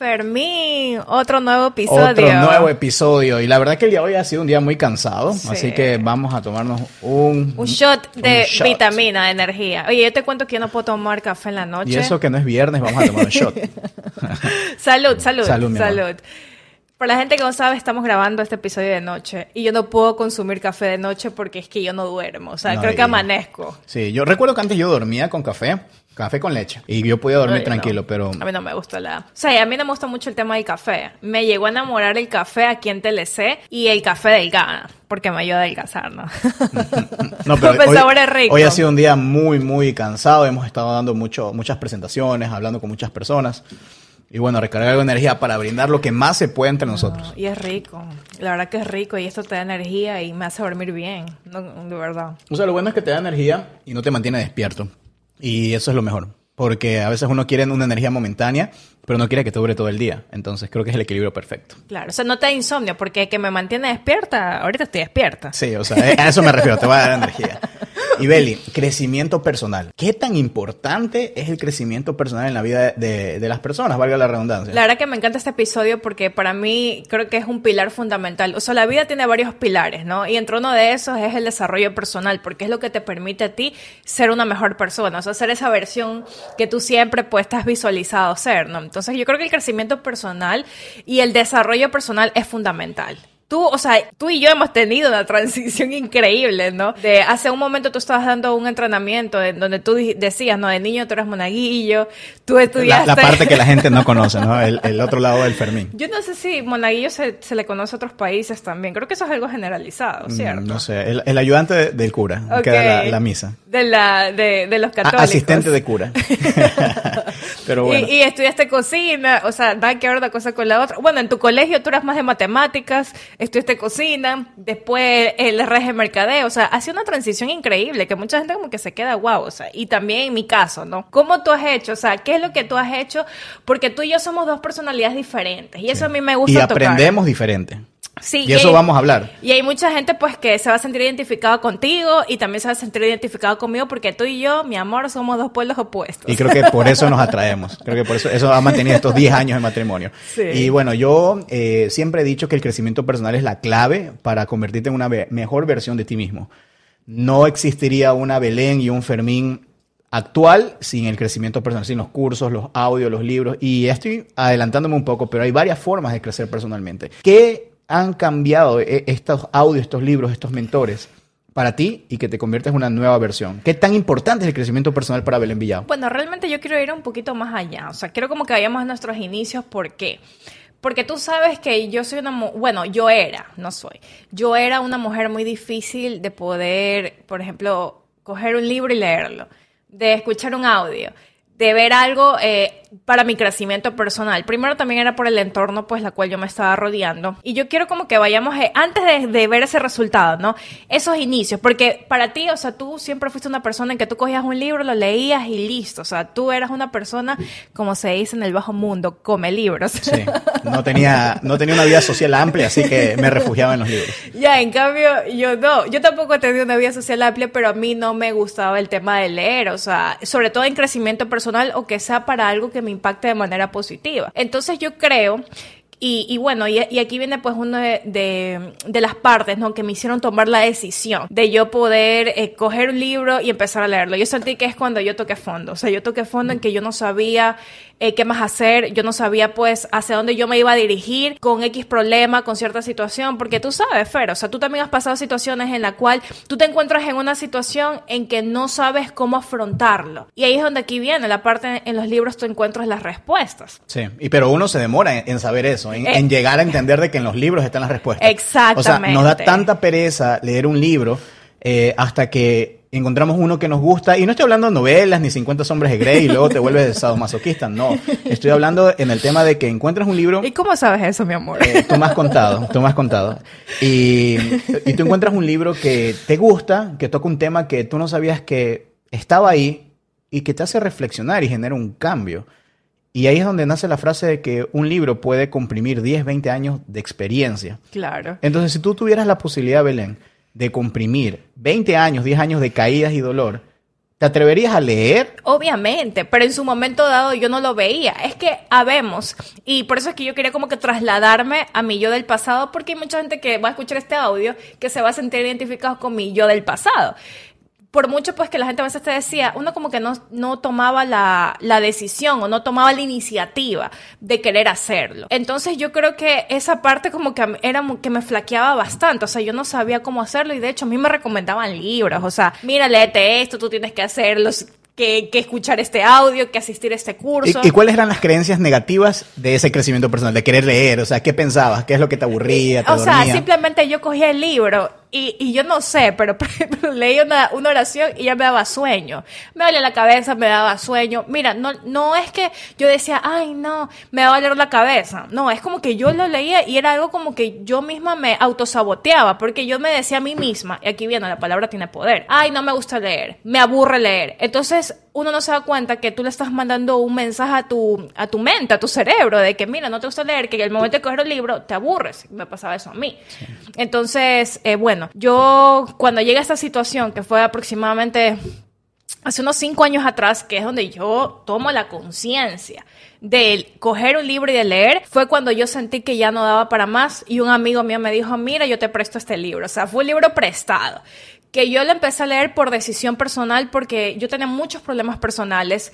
Fermín, otro nuevo episodio. Otro nuevo episodio. Y la verdad que el día de hoy ha sido un día muy cansado. Así que vamos a tomarnos un... Un shot de vitamina, de energía. Oye, yo te cuento que yo no puedo tomar café en la noche. Y eso que no es viernes, vamos a tomar un shot. salud, salud. Salud, salud. Para la gente que no sabe, estamos grabando este episodio de noche y yo no puedo consumir café de noche porque es que yo no duermo. O sea, creo que amanezco. Sí, yo recuerdo que antes yo dormía con café Café con leche. Y yo podía dormir tranquilo, pero... A mí no me gusta la... O sea, a mí no me gusta mucho el tema del café. Me llegó a enamorar el café aquí en TLC y el café del Gana, porque me ayuda a adelgazar, ¿no? no, pero hoy, sabor es rico. hoy ha sido un día muy, muy cansado. Hemos estado dando mucho, muchas presentaciones, hablando con muchas personas. Y bueno, recargar de energía para brindar lo que más se puede entre nosotros. y es rico. La verdad que es rico y esto te da energía y me hace dormir bien. de verdad. O sea, lo bueno es que te da energía y no te mantiene despierto. Y eso es lo mejor. Porque a veces uno quiere una energía momentánea, pero no quiere que te dure todo el día. Entonces creo que es el equilibrio perfecto. Claro, o sea, no te da insomnio, porque que me mantiene despierta, ahorita estoy despierta. Sí, o sea, a eso me refiero, te va a dar energía. Y Beli, crecimiento personal. ¿Qué tan importante es el crecimiento personal en la vida de, de, las personas, valga la redundancia? La verdad que me encanta este episodio porque para mí creo que es un pilar fundamental. O sea, la vida tiene varios pilares, ¿no? Y entre uno de esos es el desarrollo personal, porque es lo que te permite a ti ser una mejor persona, o sea, ser esa versión que tú siempre pues estás visualizado ser, ¿no? Entonces yo creo que el crecimiento personal y el desarrollo personal es fundamental tú, o sea, tú y yo hemos tenido una transición increíble, ¿no? De hace un momento tú estabas dando un entrenamiento en donde tú decías, ¿no? De niño tú eres monaguillo, tú estudiaste... La, parte que la gente no conoce, ¿no? El, otro lado del Fermín. Yo no sé si monaguillo se, le conoce a otros países también. Creo que eso es algo generalizado, mm, ¿cierto? no sé. El, ayudante del cura, que da la, misa. De, la, de, de los católicos. asistente de cura. Pero bueno. Y, y, estudiaste cocina, o sea, nada que ver una cosa con la otra. Bueno, en tu colegio tú eras más de matemáticas, estudiaste cocina, después el régimen mercadeo, o sea, ha sido una transición increíble que mucha gente como que se queda guau, o sea, y también en mi caso, ¿no? ¿Cómo tú has hecho? O sea, ¿qué es lo que tú has hecho? Porque tú y yo somos dos personalidades diferentes y eso a mí me gusta. Y aprendemos diferente. Sí, y eso vamos a hablar. Y hay mucha gente pues que se va a sentir identificado contigo y también se va a sentir identificado conmigo porque tú y yo, mi amor, somos dos pueblos opuestos. Y creo que por eso nos atraemos. Creo que por eso eso ha mantenido estos 10 años de matrimonio. Y bueno, yo eh, siempre he dicho que el crecimiento personal es la clave para convertirte en una mejor versión de ti mismo. No existiría una Belén y un Fermín actual sin el crecimiento personal, sin los cursos, los audios, los libros. Y estoy adelantándome un poco, pero hay varias formas de crecer personalmente. ¿Qué han cambiado eh, estos audios, estos libros, estos mentores para ti y que te conviertes en una nueva versión? ¿Qué tan importante es el crecimiento personal para Belén Villado? Bueno, realmente yo quiero ir un poquito más allá. O sea, quiero como que vayamos a nuestros inicios. ¿Por qué? Porque tú sabes que yo soy una, bueno, yo era, no soy, yo era una mujer muy difícil de poder, por ejemplo, coger un libro y leerlo, de escuchar un audio, de ver algo eh, para mi crecimiento personal. Primero también era por el entorno, pues, la cual yo me estaba rodeando. Y yo quiero como que vayamos, eh, antes de, ver ese resultado, ¿no? Esos inicios, porque para ti, o sea, tú siempre fuiste una persona en que tú cogías un libro, lo leías y listo. O sea, tú eras una persona, como se dice en el bajo mundo, come libros. Sí, no tenía, no tenía una vida social amplia, así que me refugiaba en los libros. Ya, en cambio, yo no, yo tampoco he tenido una vida social amplia, pero a mí no me gustaba el tema de leer, o sea, sobre todo en crecimiento personal o que sea para algo que me impacte de manera positiva. Entonces yo creo y, bueno, y, aquí viene pues una de, las partes, ¿no? Que me hicieron tomar la decisión de yo poder eh, coger un libro y empezar a leerlo. Yo sentí que es cuando yo toqué fondo. O sea, yo toqué fondo en que yo no sabía eh, qué más hacer, yo no sabía pues hacia dónde yo me iba a dirigir con X problema, con cierta situación, porque tú sabes, Fer, o sea, tú también has pasado situaciones en la cual tú te encuentras en una situación en que no sabes cómo afrontarlo. Y ahí es donde aquí viene la parte en los libros tú encuentras las respuestas. Sí, y pero uno se demora en, saber eso, en, en, eh, llegar a entender de que en los libros están las respuestas. Exactamente. O sea, nos da tanta pereza leer un libro eh, hasta que encontramos uno que nos gusta, y no estoy hablando de novelas ni 50 sombres de Grey y luego te vuelves sadomasoquista, no. Estoy hablando en el tema de que encuentras un libro. ¿Y cómo sabes eso, mi amor? Eh, tú me has contado, tú me has contado. Y, y tú encuentras un libro que te gusta, que toca un tema que tú no sabías que estaba ahí y que te hace reflexionar y genera un cambio. Y ahí es donde nace la frase de que un libro puede comprimir 10, 20 años de experiencia. Claro. Entonces, si tú tuvieras la posibilidad, Belén, de comprimir 20 años, 10 años de caídas y dolor ¿Te atreverías a leer? Obviamente, pero en su momento dado yo no lo veía. Es que habemos, y por eso es que yo quería como que trasladarme a mi yo del pasado, porque hay mucha gente que va a escuchar este audio que se va a sentir identificado con mi yo del pasado por mucho pues que la gente a veces te decía, uno como que no, no tomaba la, la, decisión o no tomaba la iniciativa de querer hacerlo. Entonces yo creo que esa parte como que era que me flaqueaba bastante, o sea, yo no sabía cómo hacerlo y de hecho a mí me recomendaban libros, o sea, mira, léete esto, tú tienes que hacerlo, que, escuchar este audio, que asistir a este curso. ¿Y, cuáles eran las creencias negativas de ese crecimiento personal, de querer leer? O sea, ¿qué pensabas? ¿Qué es lo que te aburría? Te o sea, simplemente yo cogía el libro y, y, yo no sé, pero leí una, una, oración y ya me daba sueño. Me dolía la cabeza, me daba sueño. Mira, no, no es que yo decía, ay, no, me va a doler la cabeza. No, es como que yo lo leía y era algo como que yo misma me autosaboteaba, porque yo me decía a mí misma, y aquí viene, la palabra tiene poder, ay, no me gusta leer, me aburre leer. Entonces, uno no se da cuenta que tú le estás mandando un mensaje a tu, a tu mente, a tu cerebro, de que, mira, no te gusta leer, que en el momento de coger el libro te aburres. Me pasaba eso a mí. Entonces, eh, bueno, yo cuando llegué a esta situación, que fue aproximadamente hace unos cinco años atrás, que es donde yo tomo la conciencia de coger un libro y de leer, fue cuando yo sentí que ya no daba para más y un amigo mío me dijo, mira, yo te presto este libro. O sea, fue un libro prestado que yo lo empecé a leer por decisión personal porque yo tenía muchos problemas personales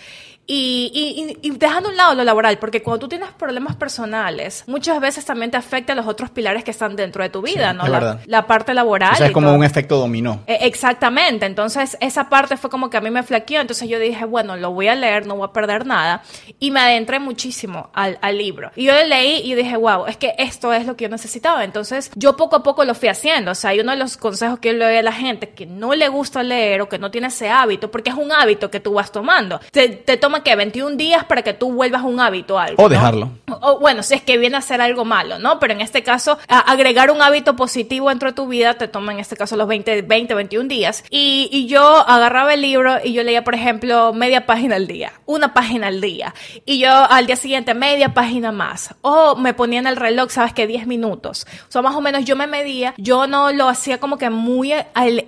y, y, dejando a un lado lo laboral, porque cuando tú tienes problemas personales, muchas veces también te afecta a los otros pilares que están dentro de tu vida, ¿no? La, la, parte laboral. O sea, es como un efecto dominó. E, exactamente. Entonces, esa parte fue como que a mí me flaqueó. Entonces, yo dije, bueno, lo voy a leer, no voy a perder nada. Y me adentré muchísimo al, al libro. Y yo lo leí y dije, wow, es que esto es lo que yo necesitaba. Entonces, yo poco a poco lo fui haciendo. O sea, hay uno de los consejos que yo le doy a la gente que no le gusta leer o que no tiene ese hábito, porque es un hábito que tú vas tomando. Te, te toma que 21 días para que tú vuelvas un hábito algo. O dejarlo. O, bueno, si es que viene a ser algo malo, ¿no? Pero en este caso, agregar un hábito positivo dentro de tu vida te toma en este caso los 20, 20 21 días. Y, y yo agarraba el libro y yo leía, por ejemplo, media página al día, una página al día. Y yo al día siguiente, media página más. O me ponía en el reloj, sabes que 10 minutos. O sea, más o menos yo me medía. Yo no lo hacía como que muy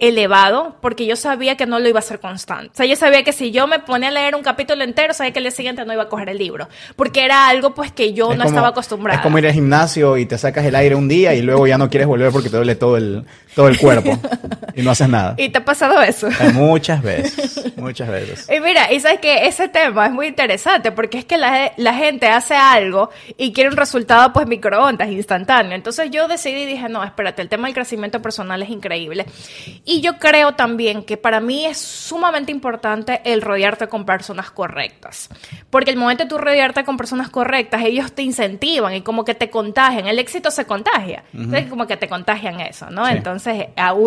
elevado porque yo sabía que no lo iba a hacer constante. O sea, yo sabía que si yo me ponía a leer un capítulo entero, sabía que el día siguiente no iba a coger el libro, porque era algo pues que yo no estaba acostumbrada. Es como ir al gimnasio y te sacas el aire un día y luego ya no quieres volver porque te duele todo el, todo el cuerpo y no haces nada. ¿Y te ha pasado eso? Eh, muchas veces, muchas veces. Y mira, y sabes que ese tema es muy interesante porque es que la, la gente hace algo y quiere un resultado pues microondas, instantáneo. Entonces yo decidí y dije, no, espérate, el tema del crecimiento personal es increíble. Y yo creo también que para mí es sumamente importante el rodearte con personas correctas. Porque el momento de tú rodearte con personas correctas, ellos te incentivan y como que te contagian. El éxito se contagia. Entonces, como que te contagian eso, ¿no? Entonces,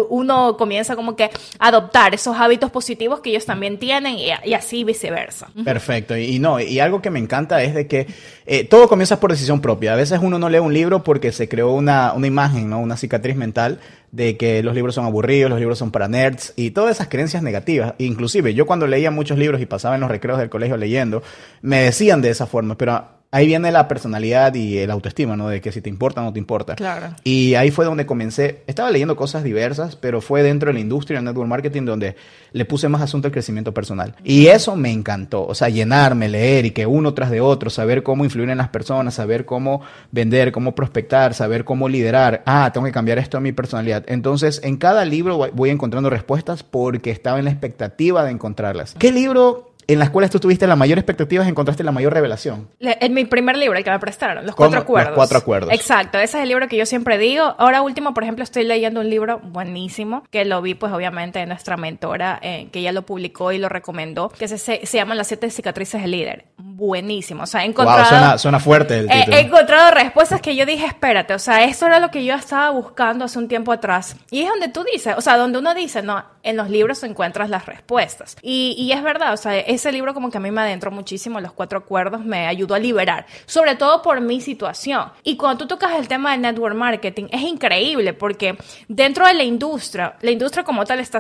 uno comienza como que a adoptar esos hábitos positivos que ellos también tienen y, así viceversa. Perfecto. Y, no, y algo que me encanta es de que eh, todo comienza por decisión propia. A veces uno no lee un libro porque se creó una, una imagen, ¿no? Una cicatriz mental de que los libros son aburridos, los libros son para nerds y todas esas creencias negativas. Inclusive yo cuando leía muchos libros y pasaba en los recreos del colegio leyendo, me decían de esa forma, pero ahí viene la personalidad y el autoestima, ¿no? De que si te importa o no te importa. Claro. Y ahí fue donde comencé. Estaba leyendo cosas diversas, pero fue dentro de la industria del network marketing donde le puse más asunto al crecimiento personal. Y eso me encantó. O sea, llenarme, leer y que uno tras de otro, saber cómo influir en las personas, saber cómo vender, cómo prospectar, saber cómo liderar. Ah, tengo que cambiar esto a mi personalidad. Entonces, en cada libro voy encontrando respuestas porque estaba en la expectativa de encontrarlas. ¿Qué libro en las cuales tú tuviste la mayor expectativa encontraste la mayor revelación. En mi primer libro, el que me prestaron, Los Cuatro Acuerdos. Los Cuatro Acuerdos. Exacto, ese es el libro que yo siempre digo. Ahora último, por ejemplo, estoy leyendo un libro buenísimo, que lo vi pues obviamente de nuestra mentora, eh, que ella lo publicó y lo recomendó, que se, se, llama Las siete cicatrices del líder. Buenísimo, o sea, he encontrado... suena, fuerte el título. he encontrado respuestas que yo dije, espérate, o sea, esto era lo que yo estaba buscando hace un tiempo atrás. Y es donde tú dices, o sea, donde uno dice, no, en los libros encuentras las respuestas. Y, y es verdad, o sea, es ese libro como que a mí me adentró muchísimo, Los Cuatro Acuerdos, me ayudó a liberar, sobre todo por mi situación. Y cuando tú tocas el tema del network marketing, es increíble porque dentro de la industria, la industria como tal está,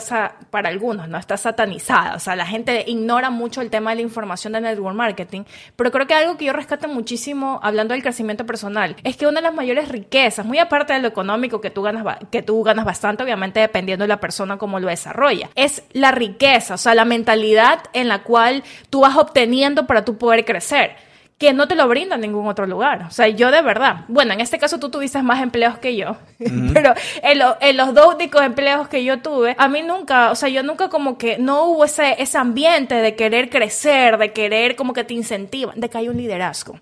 para algunos, no está satanizada, o sea, la gente ignora mucho el tema de la información de network marketing, pero creo que algo que yo rescato muchísimo hablando del crecimiento personal es que una de las mayores riquezas, muy aparte de lo económico que tú ganas, que tú ganas bastante, obviamente dependiendo de la persona cómo lo desarrolla, es la riqueza, o sea, la mentalidad en la cual tú vas obteniendo para tú poder crecer que no te lo brinda en ningún otro lugar. O sea, yo de verdad, bueno, en este caso tú tuviste más empleos que yo, pero en, los dos únicos empleos que yo tuve, a mí nunca, o sea, yo nunca como que no hubo ese, ese ambiente de querer crecer, de querer como que te incentivan, de que hay un liderazgo.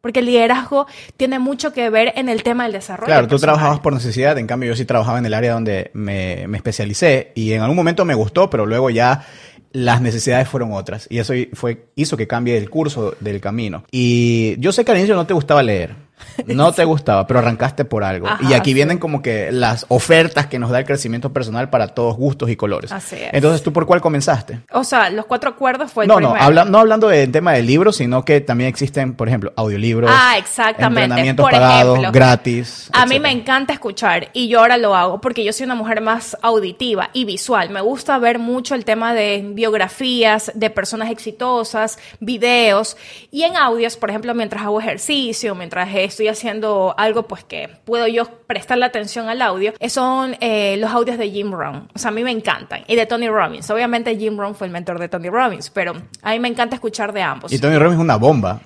Porque el liderazgo tiene mucho que ver en el tema del desarrollo. Claro, tú trabajabas por necesidad, en cambio yo sí trabajaba en el área donde me, me especialicé y en algún momento me gustó, pero luego ya las necesidades fueron otras y eso fue, hizo que cambie el curso del camino. Y yo sé que al inicio no te gustaba leer. No te gustaba, pero arrancaste por algo. y aquí vienen como que las ofertas que nos da el crecimiento personal para todos gustos y colores. Así es. Entonces, ¿tú por cuál comenzaste? O sea, los cuatro acuerdos fue el no, primero. No, no hablando del tema del libro, sino que también existen, por ejemplo, audiolibros. Ah, exactamente. Entrenamientos por pagados, gratis. A mí me encanta escuchar y yo ahora lo hago porque yo soy una mujer más auditiva y visual. Me gusta ver mucho el tema de biografías de personas exitosas, videos y en audios, por ejemplo, mientras hago ejercicio, mientras estoy haciendo algo pues que puedo yo prestar la atención al audio, son eh, los audios de Jim Rohn. O sea, a mí me encantan. Y de Tony Robbins. Obviamente Jim Rohn fue el mentor de Tony Robbins, pero a mí me encanta escuchar de ambos. Y Tony Robbins es una bomba.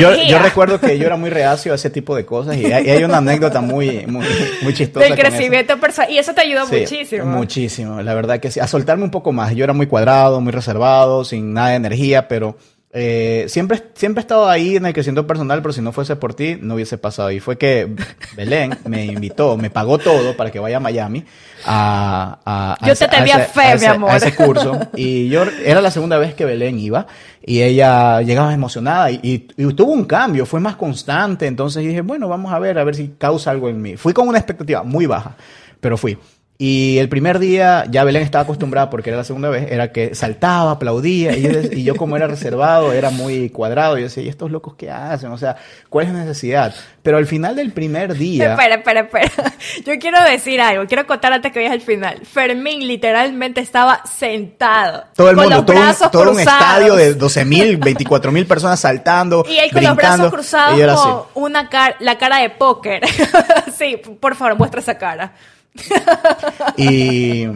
yo, recuerdo que yo era muy reacio a ese tipo de cosas y hay, una anécdota muy, muy, muy chistosa. Del crecimiento personal. Y eso te ayudó muchísimo. Muchísimo. La verdad que sí. A soltarme un poco más. Yo era muy cuadrado, muy reservado, sin nada de energía, pero eh, siempre, siempre he estado ahí en el crecimiento personal, pero si no fuese por ti, no hubiese pasado. Y fue que Belén me invitó, me pagó todo para que vaya a Miami a, yo te tenía fe, mi amor. a ese curso. Y yo, era la segunda vez que Belén iba y ella llegaba emocionada y, y, tuvo un cambio, fue más constante. Entonces dije, bueno, vamos a ver, a ver si causa algo en mí. Fui con una expectativa muy baja, pero fui. Y el primer día ya Belén estaba acostumbrada, porque era la segunda vez, era que saltaba, aplaudía, y yo, como era reservado, era muy cuadrado, y yo decía, ¿y estos locos qué hacen? O sea, ¿cuál es la necesidad? Pero al final del primer día... Espera, espera, espera. Yo quiero decir algo, quiero contar antes que vayas al final. Fermín literalmente estaba sentado. Todo el mundo, todo, un, todo un, estadio de 12 mil, 24 mil personas saltando. Y él con los brazos cruzados, con una cara, la cara de póker. sí, por favor, muestra esa cara. y,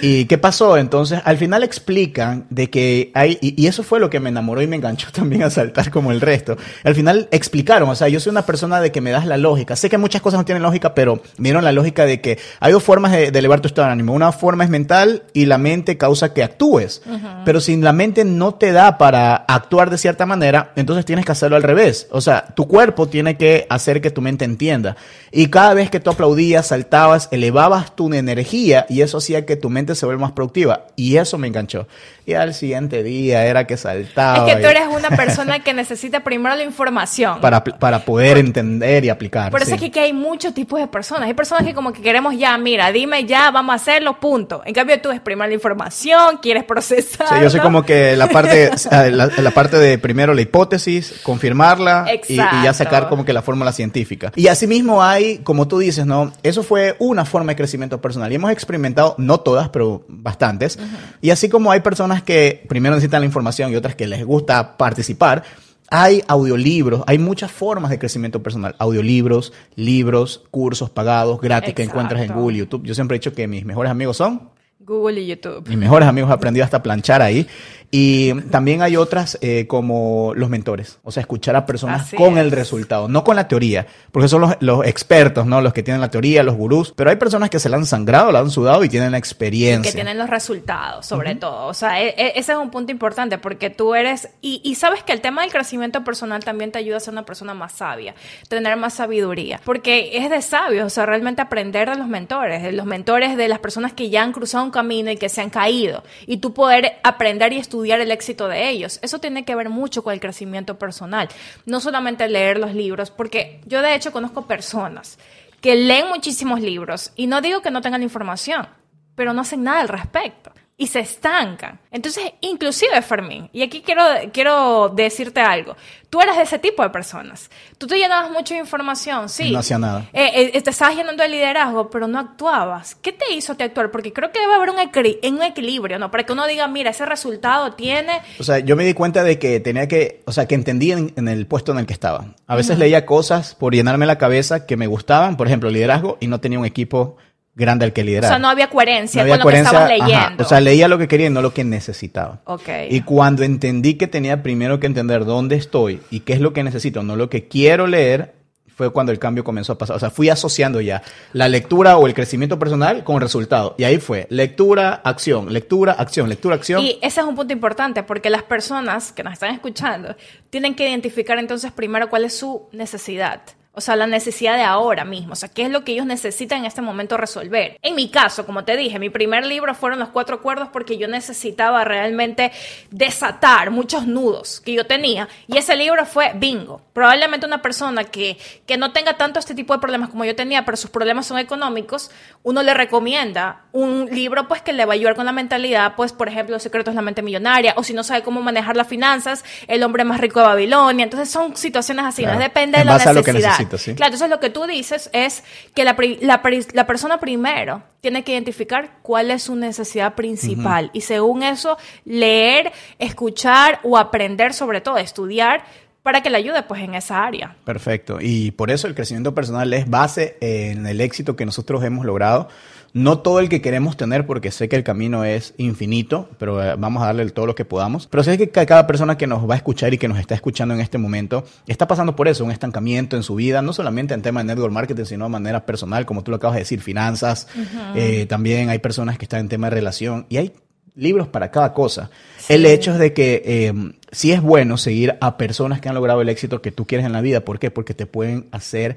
y, qué pasó? Entonces, al final explican de que hay, y, eso fue lo que me enamoró y me enganchó también a saltar como el resto. Al final explicaron, o sea, yo soy una persona de que me das la lógica. Sé que muchas cosas no tienen lógica, pero me dieron la lógica de que hay dos formas de, elevar tu estado de ánimo. Una forma es mental y la mente causa que actúes. Pero si la mente no te da para actuar de cierta manera, entonces tienes que hacerlo al revés. O sea, tu cuerpo tiene que hacer que tu mente entienda. Y cada vez que tú aplaudías, saltabas, el elevabas tu energía y eso hacía que tu mente se vuelva más productiva. Y eso me enganchó. Y al siguiente día era que saltaba. Es que tú eres una persona que necesita primero la información. Para, para poder entender y aplicar. Por eso es que, hay muchos tipos de personas. Hay personas que como que queremos ya, mira, dime ya, vamos a hacerlo, punto. En cambio tú es primero la información, quieres procesar. Sí, yo soy como que la parte, la, parte de primero la hipótesis, confirmarla y, y, ya sacar como que la fórmula científica. Y asimismo hay, como tú dices, ¿no? Eso fue una forma de crecimiento personal. Y hemos experimentado, no todas, pero bastantes. Y así como hay personas que primero necesitan la información y otras que les gusta participar, hay audiolibros, hay muchas formas de crecimiento personal. Audiolibros, libros, cursos pagados, gratis que encuentras en Google y YouTube. Yo siempre he dicho que mis mejores amigos son Google y YouTube. Mis mejores amigos he aprendido hasta planchar ahí. Y también hay otras eh, como los mentores, o sea, escuchar a personas con el resultado, no con la teoría, porque son los, expertos, ¿no? Los que tienen la teoría, los gurús, pero hay personas que se la han sangrado, la han sudado y tienen la experiencia. que tienen los resultados, sobre todo. O sea, e, e, ese es un punto importante porque tú eres, y, y, sabes que el tema del crecimiento personal también te ayuda a ser una persona más sabia, tener más sabiduría, porque es de sabios, o sea, realmente aprender de los mentores, de los mentores de las personas que ya han cruzado un camino y que se han caído, y tú poder aprender y estudiar el éxito de ellos. Eso tiene que ver mucho con el crecimiento personal. No solamente leer los libros, porque yo de hecho conozco personas que leen muchísimos libros y no digo que no tengan información, pero no hacen nada al respecto. Y se estancan. Entonces, inclusive Fermín, y aquí quiero, quiero decirte algo, tú eras de ese tipo de personas. Tú te llenabas mucha información, sí. No hacía nada. Eh, eh, te estabas llenando de liderazgo, pero no actuabas. ¿Qué te hizo te actuar? Porque creo que debe haber un, un equilibrio, ¿no? Para que uno diga, mira, ese resultado tiene... O sea, yo me di cuenta de que tenía que, o sea, que entendía en, el puesto en el que estaba. A veces leía cosas por llenarme la cabeza que me gustaban, por ejemplo, liderazgo, y no tenía un equipo grande al que liderar. O sea, no había coherencia con lo que estabas leyendo. O sea, leía lo que quería y no lo que necesitaba. Okay. Y cuando entendí que tenía primero que entender dónde estoy y qué es lo que necesito, no lo que quiero leer, fue cuando el cambio comenzó a pasar. O sea, fui asociando ya la lectura o el crecimiento personal con el resultado. Y ahí fue lectura, acción, lectura, acción, lectura, acción. Y ese es un punto importante porque las personas que nos están escuchando tienen que identificar entonces primero cuál es su necesidad. O sea, la necesidad de ahora mismo. O sea, qué es lo que ellos necesitan en este momento resolver. En mi caso, como te dije, mi primer libro fueron los cuatro acuerdos porque yo necesitaba realmente desatar muchos nudos que yo tenía. Y ese libro fue bingo. Probablemente una persona que, que no tenga tanto este tipo de problemas como yo tenía, pero sus problemas son económicos, uno le recomienda un libro pues que le va a ayudar con la mentalidad, pues por ejemplo, Los secretos de la mente millonaria, o si no sabe cómo manejar las finanzas, El hombre más rico de Babilonia. Entonces son situaciones así, no depende de la necesidad. Claro, entonces lo que tú dices es que la, la, persona primero tiene que identificar cuál es su necesidad principal y según eso leer, escuchar o aprender sobre todo, estudiar para que le ayude pues en esa área. Perfecto. Y por eso el crecimiento personal es base en el éxito que nosotros hemos logrado no todo el que queremos tener, porque sé que el camino es infinito, pero eh, vamos a darle todo lo que podamos. Pero sé que cada persona que nos va a escuchar y que nos está escuchando en este momento está pasando por eso, un estancamiento en su vida, no solamente en tema de network marketing, sino de manera personal, como tú lo acabas de decir, finanzas. Eh, también hay personas que están en tema de relación y hay libros para cada cosa. El hecho es de que eh, sí es bueno seguir a personas que han logrado el éxito que tú quieres en la vida. ¿Por qué? Porque te pueden hacer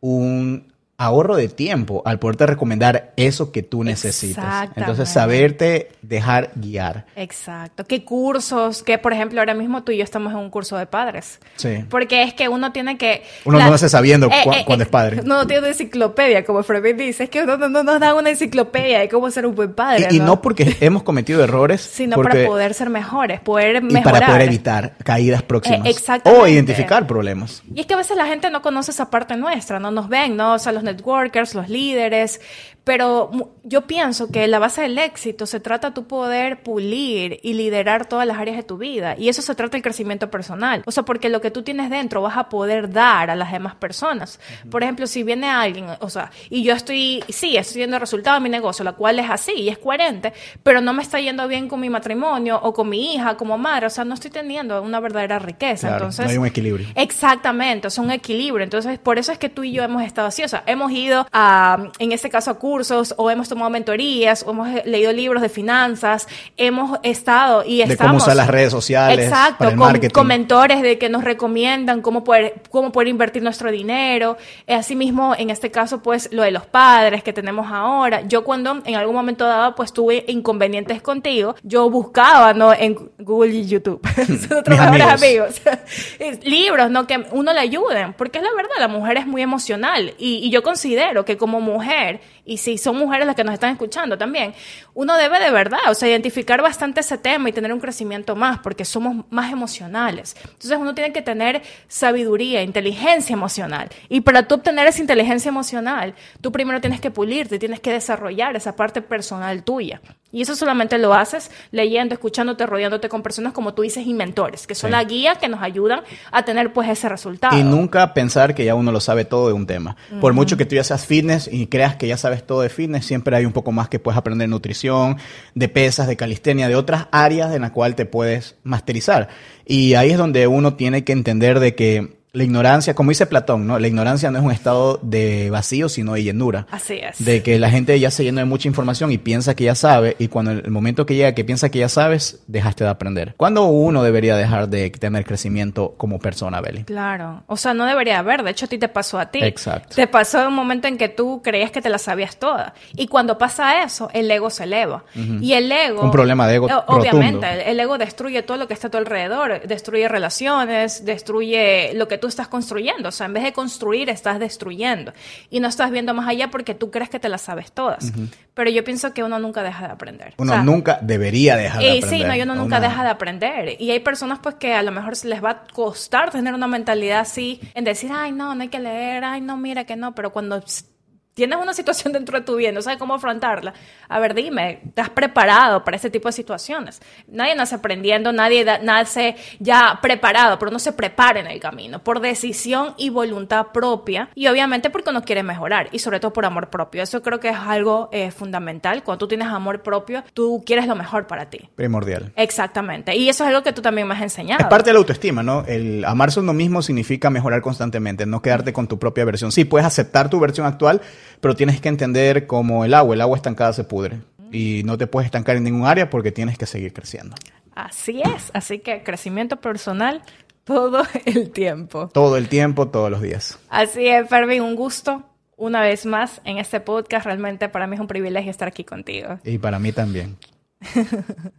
un ahorro de tiempo al poderte recomendar eso que tú necesitas. Entonces, saberte dejar guiar. Exacto. ¿Qué cursos? Que, por ejemplo, ahora mismo tú y yo estamos en un curso de padres. Sí. Porque es que uno tiene que... Uno no hace sabiendo eh, eh, cuándo es padre. No tiene una enciclopedia, como Freud dice. Es que uno no, nos da una enciclopedia de cómo ser un buen padre. Y no, porque hemos cometido errores. Sino para poder ser mejores, poder mejorar. Y para poder evitar caídas próximas. Eh, o identificar problemas. Y es que a veces la gente no conoce esa parte nuestra, no nos ven, ¿no? O sea, los networkers, los líderes, pero yo pienso que la base del éxito se trata de tu poder pulir y liderar todas las áreas de tu vida. Y eso se trata del crecimiento personal. O sea, porque lo que tú tienes dentro vas a poder dar a las demás personas. Por ejemplo, si viene alguien, o sea, y yo estoy, sí, estoy viendo el resultado de mi negocio, la cual es así y es coherente, pero no me está yendo bien con mi matrimonio o con mi hija como madre. O sea, no estoy teniendo una verdadera riqueza. Entonces, no hay un equilibrio. Exactamente, es un equilibrio. Entonces, por eso es que tú y yo hemos estado así. O sea, hemos ido a, en este caso, a cursos o hemos tomado mentorías o hemos leído libros de finanzas, hemos estado y estamos... De cómo usar las redes sociales exacto, para el con, marketing. con mentores de que nos recomiendan cómo poder, cómo poder invertir nuestro dinero. Eh, asimismo, en este caso, pues lo de los padres que tenemos ahora. Yo cuando en algún momento dado pues tuve inconvenientes contigo, yo buscaba ¿no? en Google y YouTube, son otros amigos, libros ¿no? que uno le ayuden, porque es la verdad, la mujer es muy emocional y, y yo considero que como mujer y si son mujeres las que nos están escuchando también, uno debe de verdad, o sea, identificar bastante ese tema y tener un crecimiento más, porque somos más emocionales. Entonces uno tiene que tener sabiduría, inteligencia emocional. Y para tú obtener esa inteligencia emocional, tú primero tienes que pulirte, tienes que desarrollar esa parte personal tuya. Y eso solamente lo haces leyendo, escuchándote, rodeándote con personas como tú dices y mentores, que son la guía que nos ayudan a tener pues ese resultado. Y nunca pensar que ya uno lo sabe todo de un tema. Por mucho que tú ya seas fitness y creas que ya sabes todo de fitness, siempre hay un poco más que puedes aprender de nutrición, de pesas, de calistenia, de otras áreas en las cuales te puedes masterizar. Y ahí es donde uno tiene que entender de que la ignorancia, como dice Platón, ¿no? La ignorancia no es un estado de vacío, sino de llenura. Así es. De que la gente ya se llena de mucha información y piensa que ya sabe, y cuando el momento que llega que piensa que ya sabes, dejaste de aprender. ¿Cuándo uno debería dejar de tener crecimiento como persona, Beli? Claro. O sea, no debería haber. De hecho, a ti te pasó a ti. Exacto. Te pasó un momento en que tú creías que te la sabías toda. Y cuando pasa eso, el ego se eleva. Y el ego... Un problema de ego. Obviamente, el ego destruye todo lo que está a tu alrededor. Destruye relaciones, destruye lo que tú estás construyendo. O sea, en vez de construir, estás destruyendo. Y no estás viendo más allá porque tú crees que te las sabes todas. Pero yo pienso que uno nunca deja de aprender. Uno nunca debería dejar de aprender. Sí, no, uno nunca deja de aprender. Y hay personas pues que a lo mejor les va a costar tener una mentalidad así, en decir, ay, no, no hay que leer, ay, no, mira que no, pero cuando tienes una situación dentro de tu vida, no sabes cómo afrontarla, a ver, dime, ¿estás preparado para ese tipo de situaciones? Nadie nace aprendiendo, nadie nace ya preparado, pero uno se prepara en el camino por decisión y voluntad propia y obviamente porque uno quiere mejorar y sobre todo por amor propio. Eso creo que es algo eh, fundamental. Cuando tú tienes amor propio, tú quieres lo mejor para ti. Primordial. Exactamente. Y eso es algo que tú también me has enseñado. Es parte de la autoestima, ¿no? El amarse uno mismo significa mejorar constantemente, no quedarte con tu propia versión. Sí, puedes aceptar tu versión actual, pero tienes que entender como el agua, el agua estancada se pudre y no te puedes estancar en ningún área porque tienes que seguir creciendo. Así es, así que crecimiento personal todo el tiempo. Todo el tiempo, todos los días. Así es, Fermi, un gusto una vez más en este podcast. Realmente para mí es un privilegio estar aquí contigo. Y para mí también.